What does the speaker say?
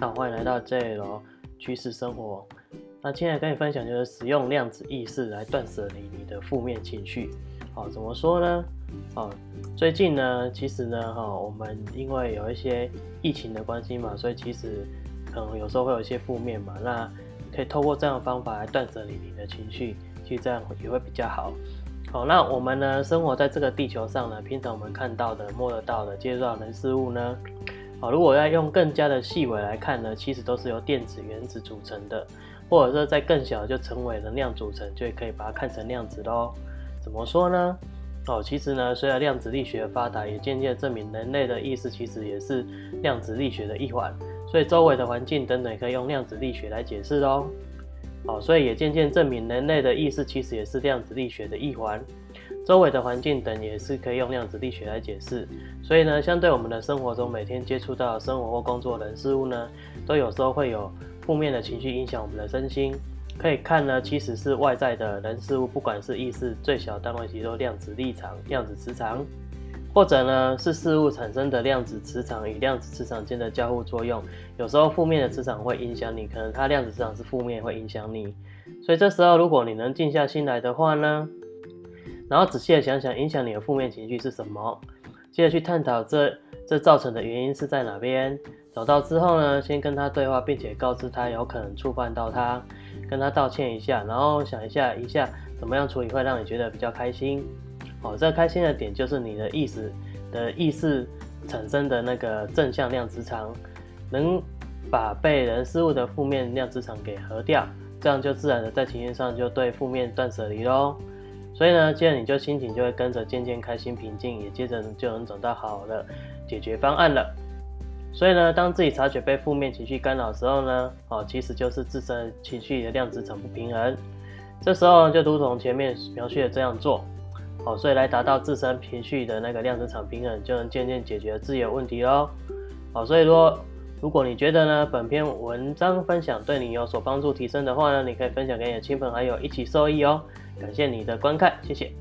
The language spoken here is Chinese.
好，欢迎来到 JL 趋势生活。那今天跟你分享就是使用量子意识来断舍离你的负面情绪。好，怎么说呢？哦，最近呢，其实呢，哈，我们因为有一些疫情的关系嘛，所以其实可能有时候会有一些负面嘛。那可以透过这样的方法来断舍离你的情绪，其实这样也会比较好。好，那我们呢，生活在这个地球上呢，平常我们看到的、摸得到的、接触到人事物呢，好，如果要用更加的细微来看呢，其实都是由电子、原子组成的，或者说在更小就成为能量组成，就可以把它看成量子喽。怎么说呢？哦，其实呢，虽然量子力学发达，也渐渐证明人类的意识其实也是量子力学的一环，所以周围的环境等等也可以用量子力学来解释喽。哦，所以也渐渐证明人类的意识其实也是量子力学的一环，周围的环境等也是可以用量子力学来解释。所以呢，相对我们的生活中每天接触到生活或工作人事物呢，都有时候会有负面的情绪影响我们的身心。可以看呢，其实是外在的人事物，不管是意识最小单位，其实都量子力场、量子磁场，或者呢是事物产生的量子磁场与量子磁场间的交互作用。有时候负面的磁场会影响你，可能它量子磁场是负面，会影响你。所以这时候如果你能静下心来的话呢，然后仔细的想想影响你的负面情绪是什么，接着去探讨这这造成的原因是在哪边。找到之后呢，先跟他对话，并且告知他有可能触犯到他，跟他道歉一下，然后想一下一下怎么样处理会让你觉得比较开心。哦，这开心的点就是你的意识的意识产生的那个正向量磁场，能把被人事物的负面量磁场给合掉，这样就自然的在情绪上就对负面断舍离喽。所以呢，接着你就心情就会跟着渐渐开心平静，也接着就能找到好的解决方案了。所以呢，当自己察觉被负面情绪干扰的时候呢，哦，其实就是自身情绪的量子场不平衡。这时候就如同前面描述的这样做，哦，所以来达到自身情绪的那个量子场平衡，就能渐渐解决自己的问题哦。哦，所以说，如果你觉得呢本篇文章分享对你有所帮助提升的话呢，你可以分享给你的亲朋好友一起受益哦。感谢你的观看，谢谢。